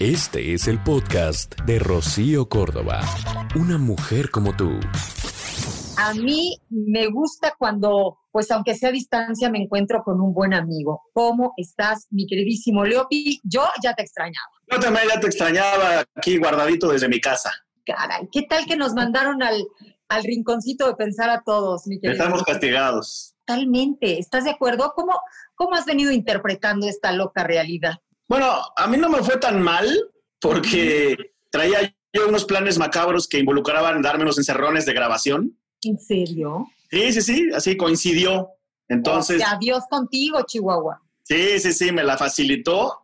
Este es el podcast de Rocío Córdoba. Una mujer como tú. A mí me gusta cuando, pues aunque sea a distancia, me encuentro con un buen amigo. ¿Cómo estás, mi queridísimo Leopi? Yo ya te extrañaba. Yo también ya te extrañaba aquí guardadito desde mi casa. Caray, ¿qué tal que nos mandaron al, al rinconcito de pensar a todos, mi querido? Estamos castigados. Totalmente. ¿Estás de acuerdo? ¿Cómo, ¿Cómo has venido interpretando esta loca realidad? Bueno, a mí no me fue tan mal porque traía yo unos planes macabros que involucraban darme unos encerrones de grabación. ¿En serio? Sí, sí, sí, así coincidió. Entonces, Adiós contigo, Chihuahua. sí, sí, sí, me la facilitó.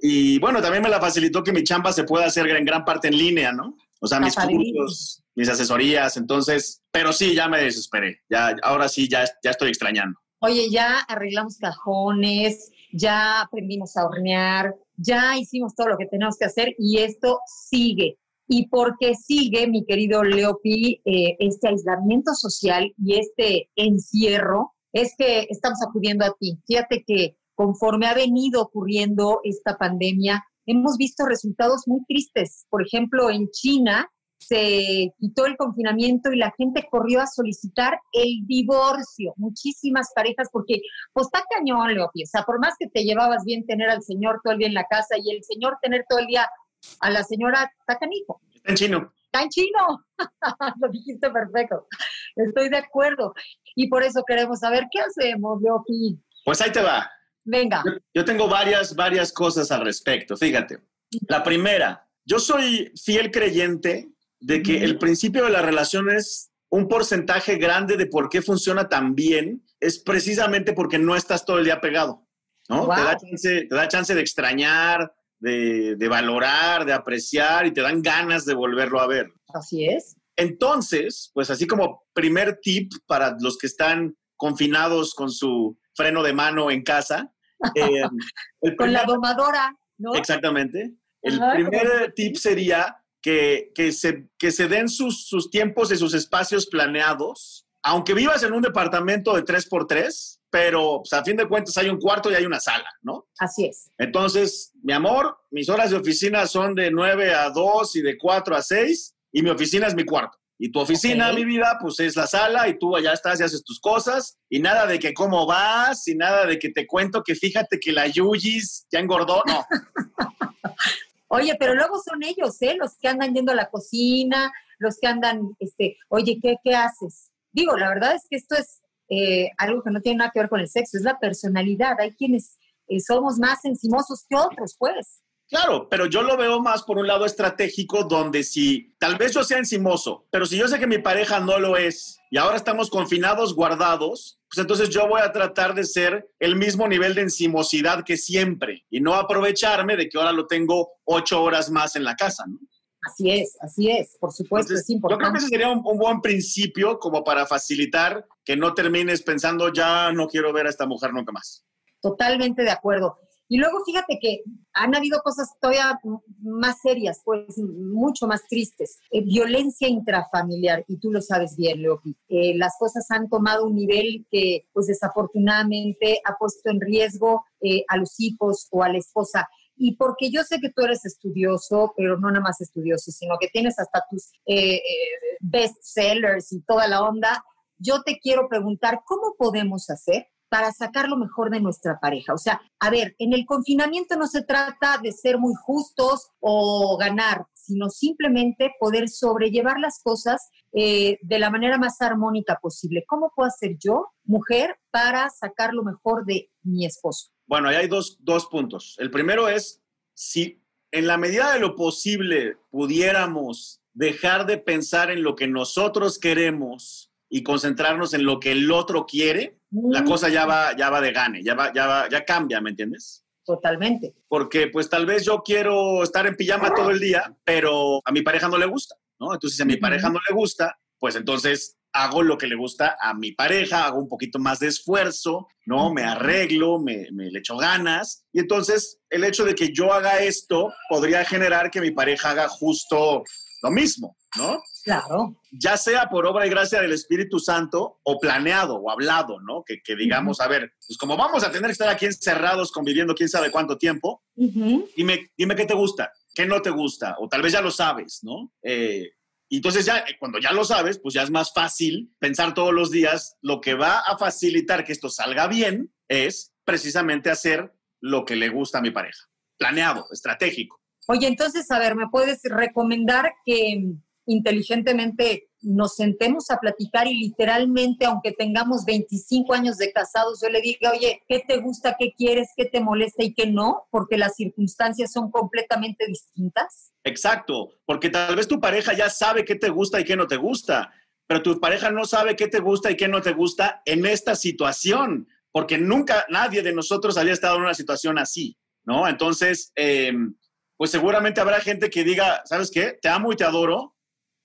Y bueno, también me la facilitó que mi chamba se pueda hacer en gran parte en línea, ¿no? O sea, mis cursos, mis asesorías. Entonces, pero sí, ya me desesperé. Ya, ahora sí, ya, ya estoy extrañando. Oye, ya arreglamos cajones, ya aprendimos a hornear, ya hicimos todo lo que tenemos que hacer y esto sigue. Y porque sigue, mi querido Leopi, eh, este aislamiento social y este encierro, es que estamos acudiendo a ti. Fíjate que conforme ha venido ocurriendo esta pandemia, hemos visto resultados muy tristes. Por ejemplo, en China se quitó el confinamiento y la gente corrió a solicitar el divorcio. Muchísimas parejas, porque pues está cañón, Leopi. O sea, por más que te llevabas bien tener al señor todo el día en la casa y el señor tener todo el día a la señora, está canijo. Está en chino. Está en chino. Lo dijiste perfecto. Estoy de acuerdo. Y por eso queremos saber qué hacemos, Leopi. Pues ahí te va. Venga. Yo, yo tengo varias, varias cosas al respecto. Fíjate. La primera, yo soy fiel creyente de que el principio de la relación es un porcentaje grande de por qué funciona tan bien, es precisamente porque no estás todo el día pegado. ¿no? Wow. Te, da chance, te da chance de extrañar, de, de valorar, de apreciar y te dan ganas de volverlo a ver. Así es. Entonces, pues así como primer tip para los que están confinados con su freno de mano en casa, eh, el Con la primer- domadora, ¿no? Exactamente. El Ajá, primer tip sería que, que, se, que se den sus, sus tiempos y sus espacios planeados, aunque vivas en un departamento de 3x3, pero pues, a fin de cuentas hay un cuarto y hay una sala, ¿no? Así es. Entonces, mi amor, mis horas de oficina son de 9 a 2 y de 4 a 6 y mi oficina es mi cuarto. Y tu oficina, Ok. mi vida, pues es la sala y tú allá estás y haces tus cosas y nada de que cómo vas y nada de que te cuento que fíjate que la Yuyis ya engordó, no. Oye, pero luego son ellos, ¿eh? Los que andan yendo a la cocina, los que andan, este, oye, ¿qué, qué haces? Digo, la verdad es que esto es eh, algo que no tiene nada que ver con el sexo, es la personalidad. Hay quienes eh, somos más encimosos que otros, pues. Claro, pero yo lo veo más por un lado estratégico, donde si tal vez yo sea encimoso, pero si yo sé que mi pareja no lo es y ahora estamos confinados, guardados, pues entonces yo voy a tratar de ser el mismo nivel de encimosidad que siempre y no aprovecharme de que ahora lo tengo ocho horas más en la casa. ¿no? Así es, así es, por supuesto, Entonces, es yo creo que importante. ese sería un, un buen principio como para facilitar que no termines pensando ya no quiero ver a esta mujer nunca más. Totalmente de acuerdo. Y luego fíjate que han habido cosas todavía más serias, pues mucho más tristes. Eh, violencia intrafamiliar, y tú lo sabes bien, Leopi. Eh, las cosas han tomado un nivel que, pues desafortunadamente, ha puesto en riesgo eh, a los hijos o a la esposa. Y porque yo sé que tú eres estudioso, pero no nada más estudioso, sino que tienes hasta tus eh, eh, bestsellers y toda la onda, yo te quiero preguntar, ¿cómo podemos hacer para sacar lo mejor de nuestra pareja? O sea, a ver, en el confinamiento no se trata de ser muy justos o ganar, sino simplemente poder sobrellevar las cosas eh, de la manera más armónica posible. ¿Cómo puedo hacer yo, mujer, para sacar lo mejor de mi esposo? Bueno, ahí hay dos, dos puntos. El primero es, si en la medida de lo posible pudiéramos dejar de pensar en lo que nosotros queremos y concentrarnos en lo que el otro quiere, la Mm, cosa ya va, ya va de gane, ya, va, ya, va, ya cambia, ¿me entiendes? totalmente. Porque pues tal vez yo quiero estar en pijama todo el día, pero a mi pareja no le gusta, ¿no? Entonces, si a mi pareja no le gusta, pues entonces hago lo que le gusta a mi pareja, hago un poquito más de esfuerzo, ¿no? Me arreglo, me, me le echo ganas. Y entonces el hecho de que yo haga esto podría generar que mi pareja haga justo lo mismo, ¿no? Claro. Ya sea por obra y gracia del Espíritu Santo o planeado o hablado, ¿no? Que, que digamos, a ver, pues como vamos a tener que estar aquí encerrados conviviendo quién sabe cuánto tiempo, dime, dime qué te gusta, qué no te gusta, o tal vez ya lo sabes, ¿no? Eh, entonces ya, eh, cuando ya lo sabes, pues ya es más fácil pensar todos los días, lo que va a facilitar que esto salga bien es precisamente hacer lo que le gusta a mi pareja. Planeado, estratégico. Oye, entonces, a ver, ¿me puedes recomendar que inteligentemente nos sentemos a platicar y literalmente, aunque tengamos 25 años de casados, yo le diga, oye, ¿qué te gusta, qué quieres, qué te molesta y qué no? Porque las circunstancias son completamente distintas. Exacto, porque tal vez tu pareja ya sabe qué te gusta y qué no te gusta, pero tu pareja no sabe qué te gusta y qué no te gusta en esta situación, porque nunca nadie de nosotros había estado en una situación así, ¿no? Entonces, eh, pues seguramente habrá gente que diga, ¿sabes qué? Te amo y te adoro,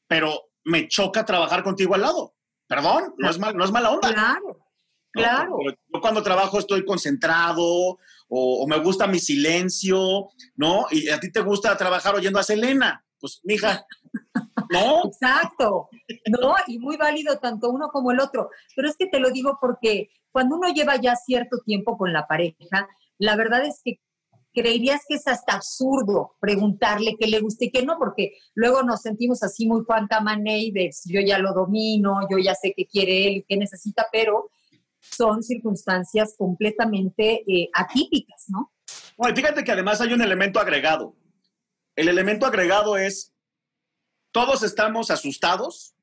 pero me choca trabajar contigo al lado. Perdón, no es, mal, no es mala onda. Claro, claro. Yo cuando trabajo estoy concentrado o, o me gusta mi silencio, ¿no? Y a ti te gusta trabajar oyendo a Selena. Pues, mija, no, Exacto, ¿no? Y muy válido tanto uno como el otro. Pero es que te lo digo porque cuando uno lleva ya cierto tiempo con la pareja, la verdad es que creerías que es hasta absurdo preguntarle qué le gusta y qué no, porque luego nos sentimos así muy Juan Camaney de yo ya lo domino, yo ya sé qué quiere él y qué necesita, pero son circunstancias completamente eh, atípicas, ¿no? No, y fíjate que además hay un elemento agregado. El elemento agregado es, todos estamos asustados,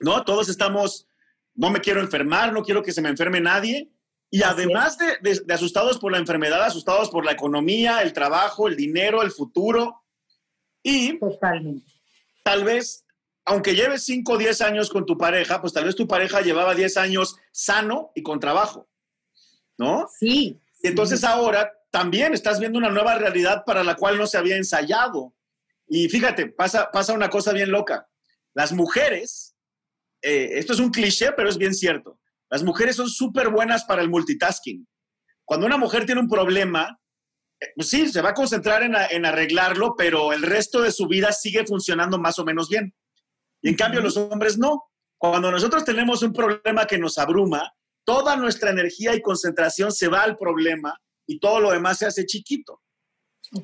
¿no? Todos estamos, no me quiero enfermar, no quiero que se me enferme nadie. Y Así además de, de- de asustados por la enfermedad, asustados por la economía, el trabajo, el dinero, el futuro. Y Totalmente. tal vez, aunque lleves 5 o 10 años con tu pareja, pues tal vez tu pareja llevaba 10 años sano y con trabajo, ¿no? Sí. Y entonces sí. ahora también estás viendo una nueva realidad para la cual no se había ensayado. Y fíjate, pasa, pasa una cosa bien loca. Las mujeres, eh, esto es un cliché, pero es bien cierto. Las mujeres son súper buenas para el multitasking. Cuando una mujer tiene un problema, eh, pues sí, se va a concentrar en, a- en arreglarlo, pero el resto de su vida sigue funcionando más o menos bien. Y en cambio los hombres no. Cuando nosotros tenemos un problema que nos abruma, toda nuestra energía y concentración se va al problema y todo lo demás se hace chiquito.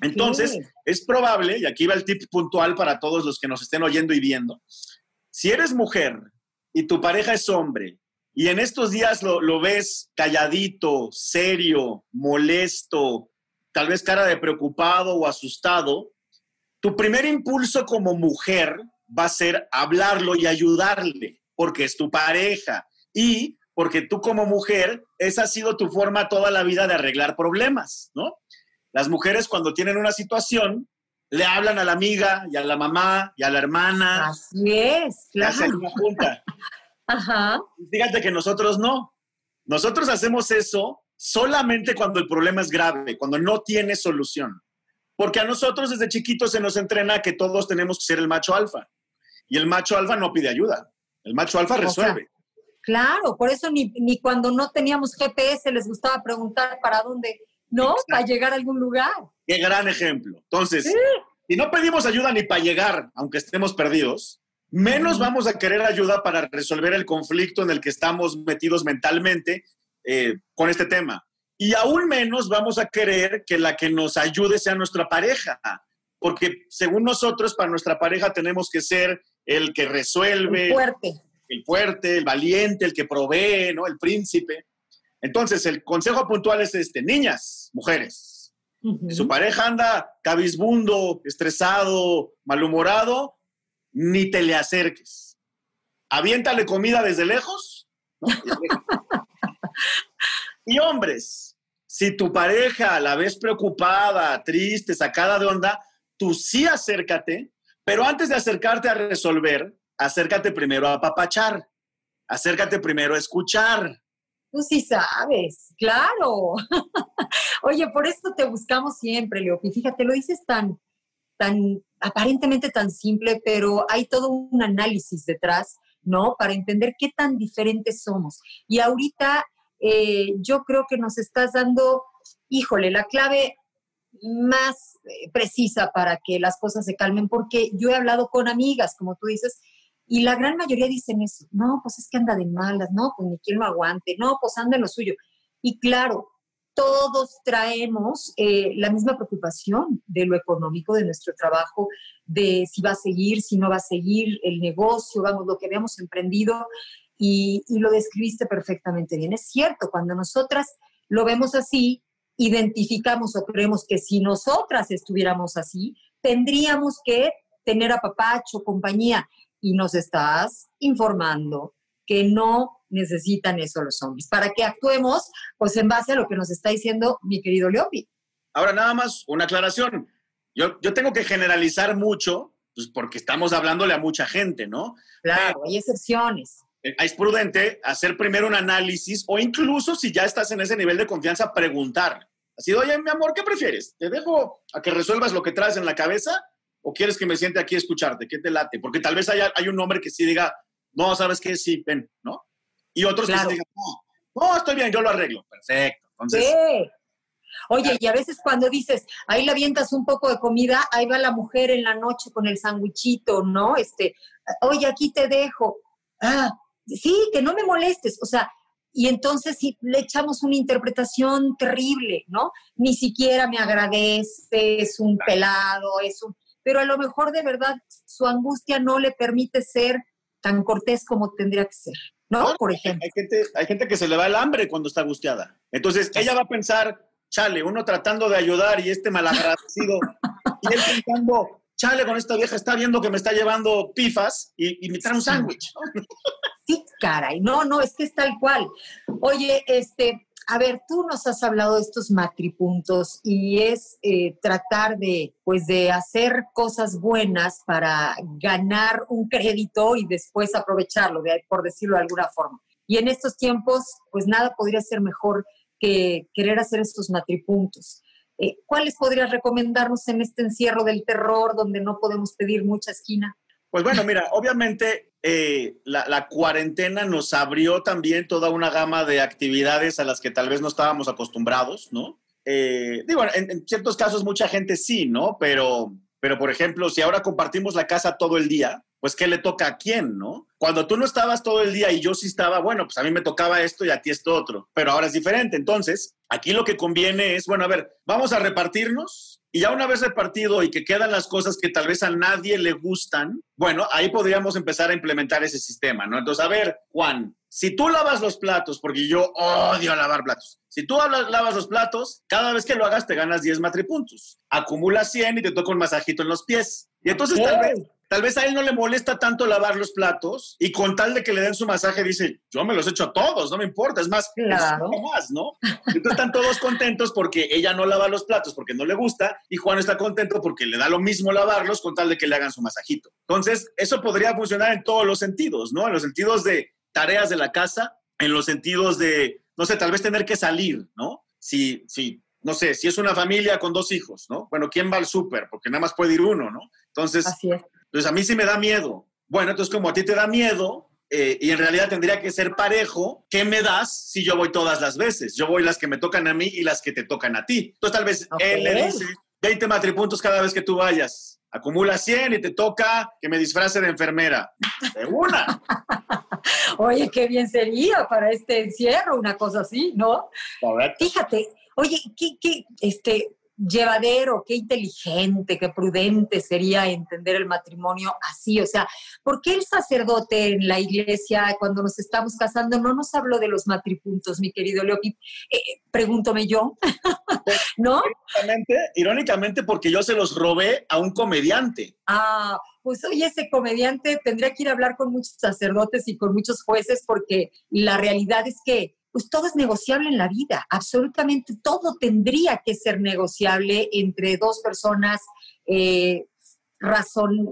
Entonces, es probable, y aquí va el tip puntual para todos los que nos estén oyendo y viendo, si eres mujer y tu pareja es hombre, y en estos días lo, lo ves calladito, serio, molesto, tal vez cara de preocupado o asustado, tu primer impulso como mujer va a ser hablarlo y ayudarle, porque es tu pareja y porque tú como mujer, esa ha sido tu forma toda la vida de arreglar problemas, ¿no? Las mujeres cuando tienen una situación, le hablan a la amiga y a la mamá y a la hermana, Así es, claro. Ajá. Fíjate que nosotros no. Nosotros hacemos eso solamente cuando el problema es grave, cuando no tiene solución. Porque a nosotros desde chiquitos se nos entrena que todos tenemos que ser el macho alfa. Y el macho alfa no pide ayuda. El macho alfa O sea, resuelve. Claro, por eso ni, ni cuando no teníamos GPS les gustaba preguntar para dónde, ¿no? Exacto. Para llegar a algún lugar. Qué gran ejemplo. Entonces, Sí. si no pedimos ayuda ni para llegar, aunque estemos perdidos, menos vamos a querer ayuda para resolver el conflicto en el que estamos metidos mentalmente eh, con este tema. Y aún menos vamos a querer que la que nos ayude sea nuestra pareja, porque según nosotros, para nuestra pareja tenemos que ser el que resuelve, Fuerte. el fuerte, el valiente, el que provee, ¿no? El príncipe. Entonces, el consejo puntual es este, niñas, mujeres, si su pareja anda cabizbundo, estresado, malhumorado, ni te le acerques. Aviéntale comida desde lejos. Y hombres, si tu pareja la ves preocupada, triste, sacada de onda, tú sí acércate, pero antes de acercarte a resolver, acércate primero a papachar, acércate primero a escuchar, Tú sí sabes, claro. Oye, por esto te buscamos siempre, Leopi. Fíjate, lo dices tan, tan, aparentemente tan simple, pero hay todo un análisis detrás, ¿no? Para entender qué tan diferentes somos. Y ahorita eh, yo creo que nos estás dando, híjole, la clave más eh, precisa para que las cosas se calmen, porque yo he hablado con amigas, como tú dices, y la gran mayoría dicen eso, no, pues es que anda de malas, no, pues ni quien lo aguante, no, pues anda en lo suyo. Y claro, todos traemos eh, la misma preocupación de lo económico, de nuestro trabajo, de si va a seguir, si no va a seguir el negocio, vamos, lo que habíamos emprendido. Y, y lo describiste perfectamente bien. Es cierto, cuando nosotras lo vemos así, identificamos o creemos que si nosotras estuviéramos así, tendríamos que tener a papacho, compañía y nos estás informando que no necesitan eso los hombres, para que actuemos pues en base a lo que nos está diciendo mi querido Leopi. Ahora, nada más una aclaración. Yo, yo tengo que generalizar mucho, pues porque estamos hablándole a mucha gente, ¿no? Claro, hay excepciones. Eh, Es prudente hacer primero un análisis o incluso si ya estás en ese nivel de confianza, preguntar. Así, oye, mi amor, ¿qué prefieres? ¿Te dejo a que resuelvas lo que traes en la cabeza o quieres que me siente aquí a escucharte? ¿Qué te late? Porque tal vez haya, hay un hombre que sí diga, no, ¿sabes qué? Sí, ven, ¿no? Y otros Claro. que sí digan, no, no, estoy bien, yo lo arreglo. Perfecto. Entonces, Sí. Oye, y a veces cuando dices, ahí le avientas un poco de comida, ahí va la mujer en la noche con el sandwichito, ¿no? Este, oye, aquí te dejo. Ah, sí, que no me molestes. O sea, y entonces sí, le echamos una interpretación terrible, ¿no? Ni siquiera me agradece, es un pelado, es un... Pero a lo mejor de verdad su angustia no le permite ser tan cortés como tendría que ser, ¿no? Por ejemplo. hay gente, hay gente que se le va el hambre cuando está angustiada. Entonces, ella va a pensar, chale, uno tratando de ayudar y este malagradecido, y él pensando, chale, con esta vieja está viendo que me está llevando pifas y, y me trae un sándwich. Sí, caray, no, no, es que es tal cual. Oye, este, a ver, tú nos has hablado de estos matripuntos y es eh, tratar de, pues, de hacer cosas buenas para ganar un crédito y después aprovecharlo, por decirlo de alguna forma. Y en estos tiempos, pues nada podría ser mejor que querer hacer estos matripuntos. Eh, ¿Cuáles podrías recomendarnos en este encierro del terror donde no podemos pedir mucha esquina? Pues bueno, mira, obviamente eh, la, cuarentena nos abrió también toda una gama de actividades a las que tal vez no estábamos acostumbrados, ¿no? Eh, digo, en, en ciertos casos mucha gente sí, ¿no? Pero, pero, por ejemplo, si ahora compartimos la casa todo el día, pues ¿qué le toca a quién, no? Cuando tú no estabas todo el día y yo sí estaba, bueno, pues a mí me tocaba esto y a ti esto otro, pero ahora es diferente. Entonces, aquí lo que conviene es, bueno, a ver, vamos a repartirnos y ya una vez repartido y que quedan las cosas que tal vez a nadie le gustan, bueno, ahí podríamos empezar a implementar ese sistema, ¿no? Entonces, a ver, Juan, si tú lavas los platos, porque yo odio lavar platos, si tú lavas los platos, cada vez que lo hagas te ganas 10 matripuntos. Acumulas 100 y te toca un masajito en los pies. Y entonces tal vez Tal vez a él no le molesta tanto lavar los platos y con tal de que le den su masaje dice, yo me los echo a todos, no me importa, es más, Claro. es más, ¿no? Entonces están todos contentos porque ella no lava los platos porque no le gusta y Juan está contento porque le da lo mismo lavarlos con tal de que le hagan su masajito. Entonces, eso podría funcionar en todos los sentidos, ¿no? En los sentidos de tareas de la casa, en los sentidos de, no sé, tal vez tener que salir, ¿no? Si, si, no sé, si es una familia con dos hijos, ¿no? Bueno, ¿quién va al súper? Porque nada más puede ir uno, ¿no? Entonces, Así es. Entonces a mí sí me da miedo. Bueno, entonces como a ti te da miedo eh, y en realidad tendría que ser parejo, ¿qué me das si yo voy todas las veces? Yo voy las que me tocan a mí y las que te tocan a ti. Entonces tal vez él le dice 20 matripuntos cada vez que tú vayas. Acumula 100 y te toca que me disfrace de enfermera. De una. Oye, qué bien sería para este encierro, una cosa así, ¿no? Correcto. Fíjate, oye, qué, qué, este, llevadero, qué inteligente, qué prudente sería entender el matrimonio así. O sea, ¿por qué el sacerdote en la iglesia, cuando nos estamos casando, no nos habló de los matripuntos, mi querido Leopi? Eh, pregúntome yo, ¿no? Irónicamente, irónicamente porque yo se los robé a un comediante. Ah, pues oye, ese comediante tendría que ir a hablar con muchos sacerdotes y con muchos jueces porque la realidad es que pues todo es negociable en la vida, absolutamente todo tendría que ser negociable entre dos personas eh,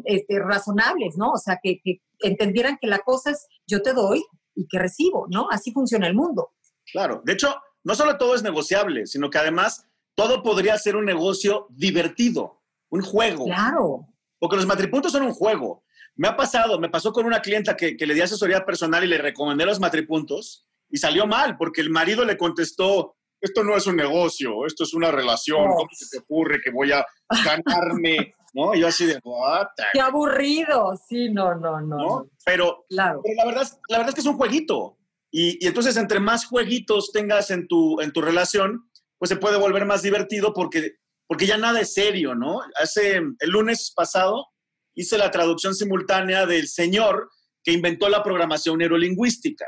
este, razonables, ¿no? O sea, que, que entendieran que la cosa es yo te doy y que recibo, ¿no? Así funciona el mundo. Claro. De hecho, no solo todo es negociable, sino que además todo podría ser un negocio divertido, un juego. Claro. Porque los matripuntos son un juego. Me ha pasado, me pasó con una clienta que, que le di asesoría personal y le recomendé los matripuntos y salió mal porque el marido le contestó, esto no es un negocio, esto es una relación, Oh. ¿cómo se te ocurre que voy a ganarme? ¿No? Y yo así de, what Qué aburrido. Sí, no, no, no. ¿no? no. Pero, Claro. pero la, verdad, es- la verdad es que es un jueguito. Y, y entonces, entre más jueguitos tengas en tu, en tu relación, pues se puede volver más divertido porque, porque ya nada es serio, ¿no? Hace el lunes pasado hice la traducción simultánea del señor que inventó la programación neurolingüística.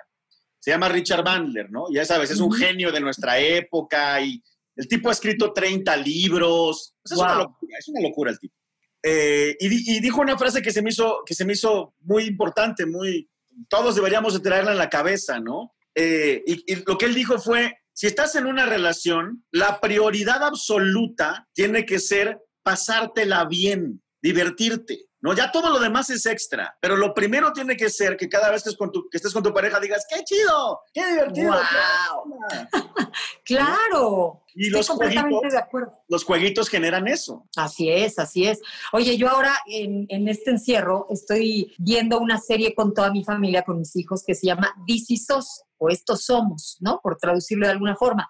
Se llama Richard Bandler, ¿no? Ya sabes, es un genio de nuestra época y el tipo ha escrito 30 libros. Pues es, una locura, es una locura el tipo. Eh, y, di- y dijo una frase que se, me hizo, que se me hizo muy importante, muy, todos deberíamos de traerla en la cabeza, ¿no? Eh, y, y lo que él dijo fue, si estás en una relación, la prioridad absoluta tiene que ser pasártela bien, divertirte, ¿no? Ya todo lo demás es extra, pero lo primero tiene que ser que cada vez que, es con tu- que estés con tu pareja digas, ¡qué chido! ¡Qué divertido! Wow. qué onda". Claro. Y Estoy los completamente jueguitos. de acuerdo. Los jueguitos generan eso. Así es, así es. Oye, yo ahora en, en este encierro estoy viendo una serie con toda mi familia, con mis hijos, que se llama This is Us, o Estos Somos, ¿no? Por traducirlo de alguna forma.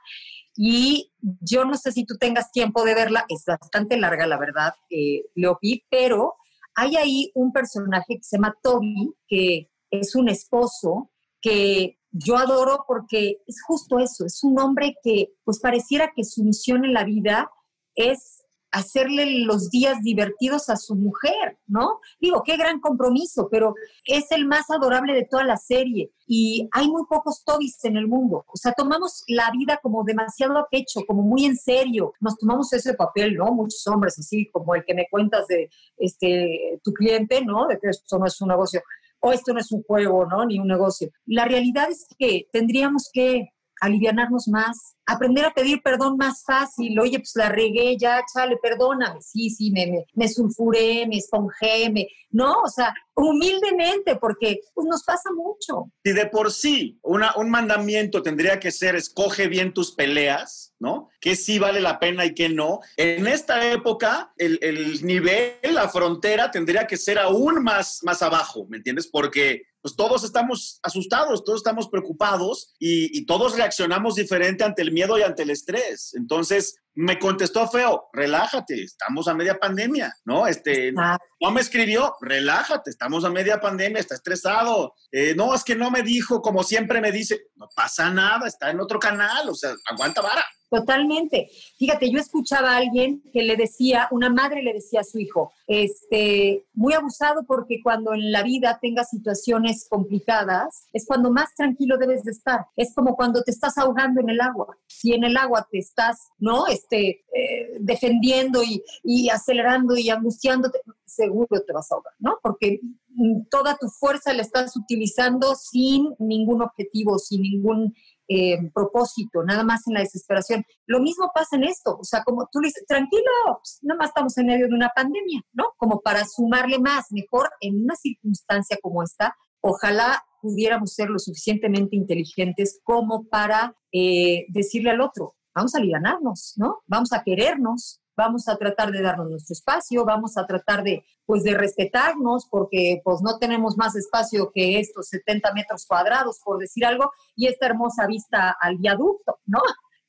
Y yo no sé si tú tengas tiempo de verla, es bastante larga, la verdad, eh, Leopi, pero hay ahí un personaje que se llama Toby, que es un esposo que yo adoro porque es justo eso, es un hombre que pues pareciera que su misión en la vida es hacerle los días divertidos a su mujer, ¿no? Digo, qué gran compromiso, pero es el más adorable de toda la serie y hay muy pocos Tobis en el mundo. O sea, tomamos la vida como demasiado a pecho, como muy en serio. Nos tomamos ese papel, ¿no? Muchos hombres, así como el que me cuentas de este, tu cliente, ¿no? De que esto no es un negocio o esto no es un juego, ¿no? Ni un negocio. La realidad es que tendríamos que alivianarnos más, aprender a pedir perdón más fácil. Oye, pues la regué, ya, chale, perdóname. Sí, sí, me, me, me sulfuré, me esponjé, me... No, o sea, humildemente, porque pues, nos pasa mucho. Si de por sí una, un mandamiento tendría que ser escoge bien tus peleas, ¿no? Que sí vale la pena y que no. En esta época, el, el nivel, la frontera tendría que ser aún más, más abajo, ¿me entiendes? Porque pues todos estamos asustados, todos estamos preocupados y, y todos reaccionamos diferente ante el miedo y ante el estrés. Entonces, me contestó feo, relájate, estamos a media pandemia, ¿no? Este, no me escribió, relájate, estamos a media pandemia, está estresado. Eh, no, es que no me dijo como siempre me dice, no pasa nada, está en otro canal, o sea, aguanta vara. Totalmente. Fíjate, yo escuchaba a alguien que le decía, una madre le decía a su hijo, este, muy abusado porque cuando en la vida tengas situaciones complicadas, es cuando más tranquilo debes de estar. Es como cuando te estás ahogando en el agua. Si en el agua te estás, ¿no? Este, eh, defendiendo y, y acelerando y angustiándote, seguro te vas a ahogar, ¿no? Porque mm, toda tu fuerza la estás utilizando sin ningún objetivo, sin ningún eh, propósito, nada más en la desesperación. Lo mismo pasa en esto, o sea, como tú le dices, tranquilo, pues, nada más estamos en medio de una pandemia, ¿no? Como para sumarle más, mejor en una circunstancia como esta, ojalá pudiéramos ser lo suficientemente inteligentes como para eh, decirle al otro, vamos a alivianarnos, ¿no? Vamos a querernos, vamos a tratar de darnos nuestro espacio, vamos a tratar de, pues, de respetarnos, porque pues no tenemos más espacio que estos 70 metros cuadrados, por decir algo, y esta hermosa vista al viaducto, ¿no?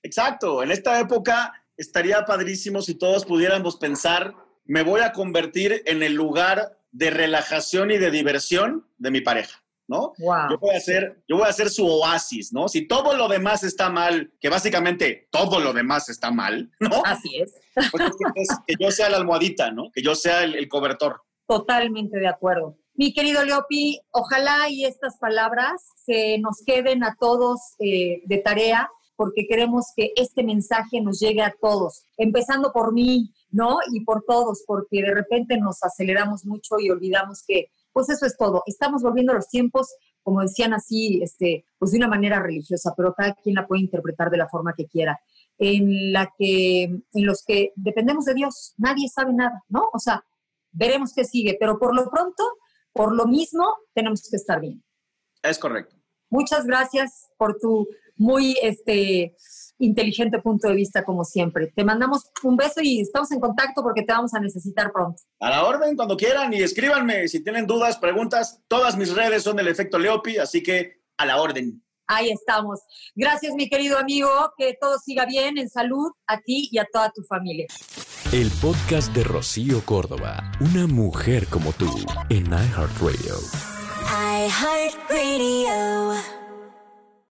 Exacto, en esta época estaría padrísimo si todos pudiéramos pensar, me voy a convertir en el lugar de relajación y de diversión de mi pareja, ¿no? Wow. Yo voy a ser, yo voy a ser su oasis, ¿no? Si todo lo demás está mal, que básicamente todo lo demás está mal, ¿no? Así es. Pues es que yo sea la almohadita, ¿no? Que yo sea el, el cobertor. Totalmente de acuerdo. Mi querido Leopi, ojalá y estas palabras se nos queden a todos eh, de tarea, porque queremos que este mensaje nos llegue a todos, empezando por mí, ¿no? Y por todos, porque de repente nos aceleramos mucho y olvidamos que, pues eso es todo. Estamos volviendo a los tiempos, como decían así, este, pues de una manera religiosa, pero cada quien la puede interpretar de la forma que quiera, en la que, en los que dependemos de Dios, nadie sabe nada, ¿no? O sea, veremos qué sigue, pero por lo pronto, por lo mismo, tenemos que estar bien. Es correcto. Muchas gracias por tu muy este, inteligente punto de vista como siempre. Te mandamos un beso y estamos en contacto porque te vamos a necesitar pronto. A la orden, cuando quieran, y escríbanme si tienen dudas, preguntas. Todas mis redes son del efecto Leopi, así que a la orden. Ahí estamos. Gracias, mi querido amigo. Que todo siga bien, en salud, a ti y a toda tu familia. El podcast de Rocío Córdoba, una mujer como tú, en iHeartRadio. iHeartRadio.